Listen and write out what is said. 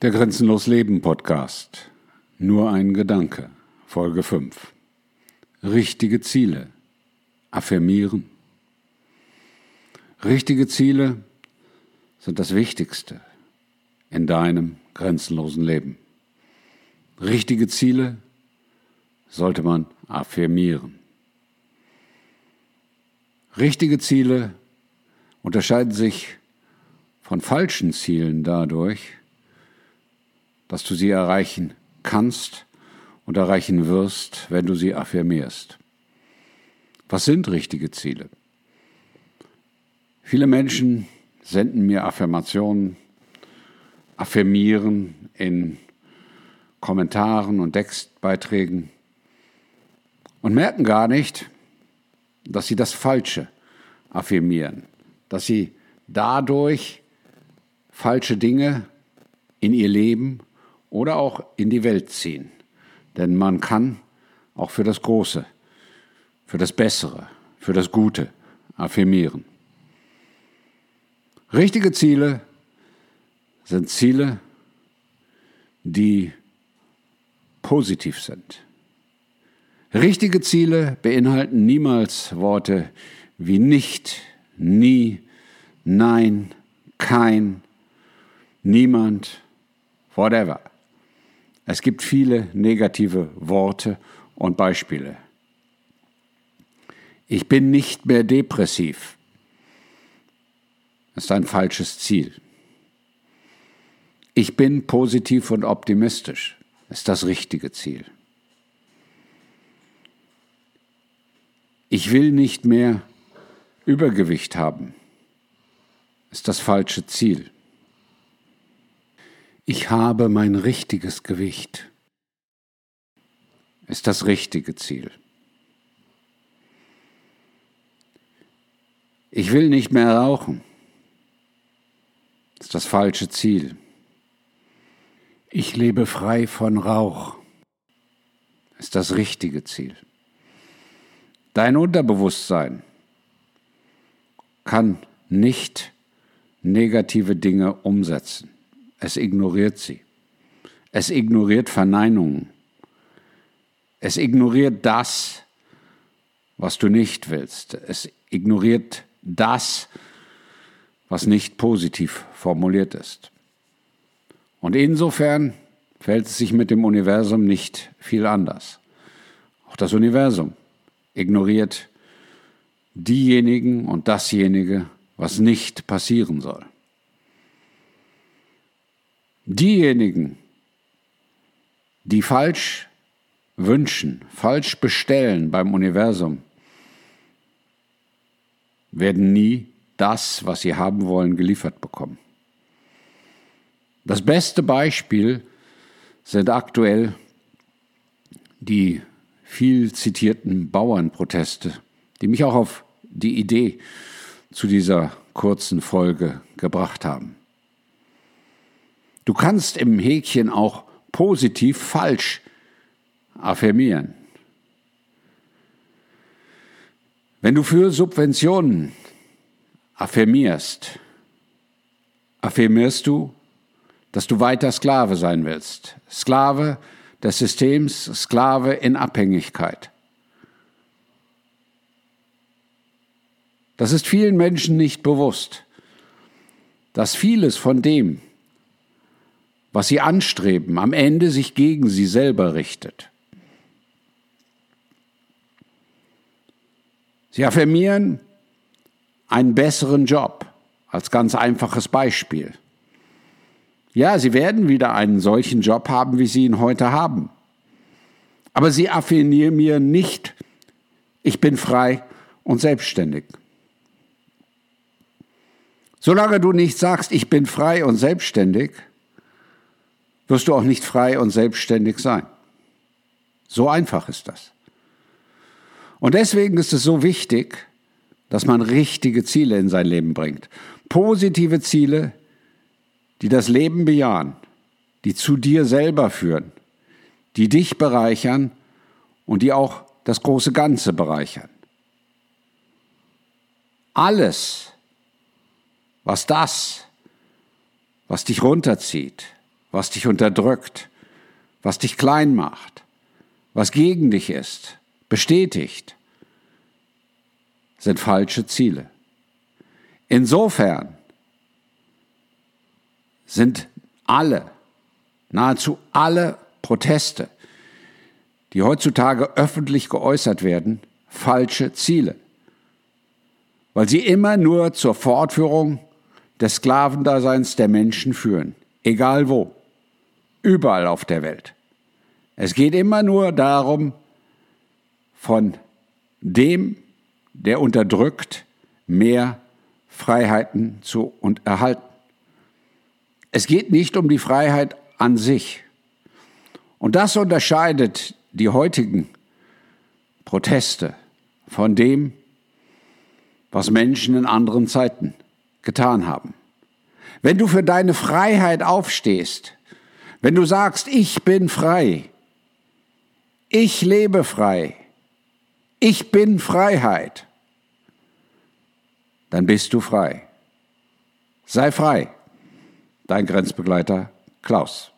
Der Grenzenlos Leben Podcast. Nur ein Gedanke. Folge 5. Richtige Ziele. Affirmieren. Richtige Ziele sind das Wichtigste in deinem grenzenlosen Leben. Richtige Ziele sollte man affirmieren. Richtige Ziele unterscheiden sich von falschen Zielen dadurch, dass du sie erreichen kannst und erreichen wirst, wenn du sie affirmierst. Was sind richtige Ziele? Viele Menschen senden mir Affirmationen, affirmieren in Kommentaren und Textbeiträgen und merken gar nicht, dass sie das Falsche affirmieren, dass sie dadurch falsche Dinge in ihr Leben oder auch in die Welt ziehen. Denn man kann auch für das Große, für das Bessere, für das Gute affirmieren. Richtige Ziele sind Ziele, die positiv sind. Richtige Ziele beinhalten niemals Worte wie nicht, nie, nein, kein, niemand, whatever. Es gibt viele negative Worte und Beispiele. Ich bin nicht mehr depressiv. Das ist ein falsches Ziel. Ich bin positiv und optimistisch. Das ist das richtige Ziel. Ich will nicht mehr Übergewicht haben. Das ist das falsche Ziel. Ich habe mein richtiges Gewicht. Ist das richtige Ziel. Ich will nicht mehr rauchen. Ist das falsche Ziel. Ich lebe frei von Rauch. Ist das richtige Ziel. Dein Unterbewusstsein kann nicht negative Dinge umsetzen. Es ignoriert sie. Es ignoriert Verneinungen. Es ignoriert das, was du nicht willst. Es ignoriert das, was nicht positiv formuliert ist. Und insofern fällt es sich mit dem Universum nicht viel anders. Auch das Universum ignoriert diejenigen und dasjenige, was nicht passieren soll. Diejenigen, die falsch wünschen, falsch bestellen beim Universum, werden nie das, was sie haben wollen, geliefert bekommen. Das beste Beispiel sind aktuell die viel zitierten Bauernproteste, die mich auch auf die Idee zu dieser kurzen Folge gebracht haben. Du kannst im Häkchen auch positiv falsch affirmieren. Wenn du für Subventionen affirmierst, affirmierst du, dass du weiter Sklave sein willst. Sklave des Systems, Sklave in Abhängigkeit. Das ist vielen Menschen nicht bewusst, dass vieles von dem, was sie anstreben, am Ende sich gegen sie selber richtet. Sie affirmieren einen besseren Job als ganz einfaches Beispiel. Ja, sie werden wieder einen solchen Job haben, wie sie ihn heute haben. Aber sie affirmieren nicht, ich bin frei und selbstständig. Solange du nicht sagst, ich bin frei und selbstständig, wirst du auch nicht frei und selbstständig sein. So einfach ist das. Und deswegen ist es so wichtig, dass man richtige Ziele in sein Leben bringt. Positive Ziele, die das Leben bejahen, die zu dir selber führen, die dich bereichern und die auch das große Ganze bereichern. Alles, was das, was dich runterzieht, was dich unterdrückt, was dich klein macht, was gegen dich ist, bestätigt, sind falsche Ziele. Insofern sind alle, nahezu alle Proteste, die heutzutage öffentlich geäußert werden, falsche Ziele, weil sie immer nur zur Fortführung des Sklavendaseins der Menschen führen, egal wo, überall auf der Welt. Es geht immer nur darum, von dem, der unterdrückt, mehr Freiheiten zu und erhalten. Es geht nicht um die Freiheit an sich. Und das unterscheidet die heutigen Proteste von dem, was Menschen in anderen Zeiten getan haben. Wenn du für deine Freiheit aufstehst, wenn du sagst, ich bin frei, ich lebe frei, ich bin Freiheit, dann bist du frei. Sei frei. Dein Grenzbegleiter Klaus.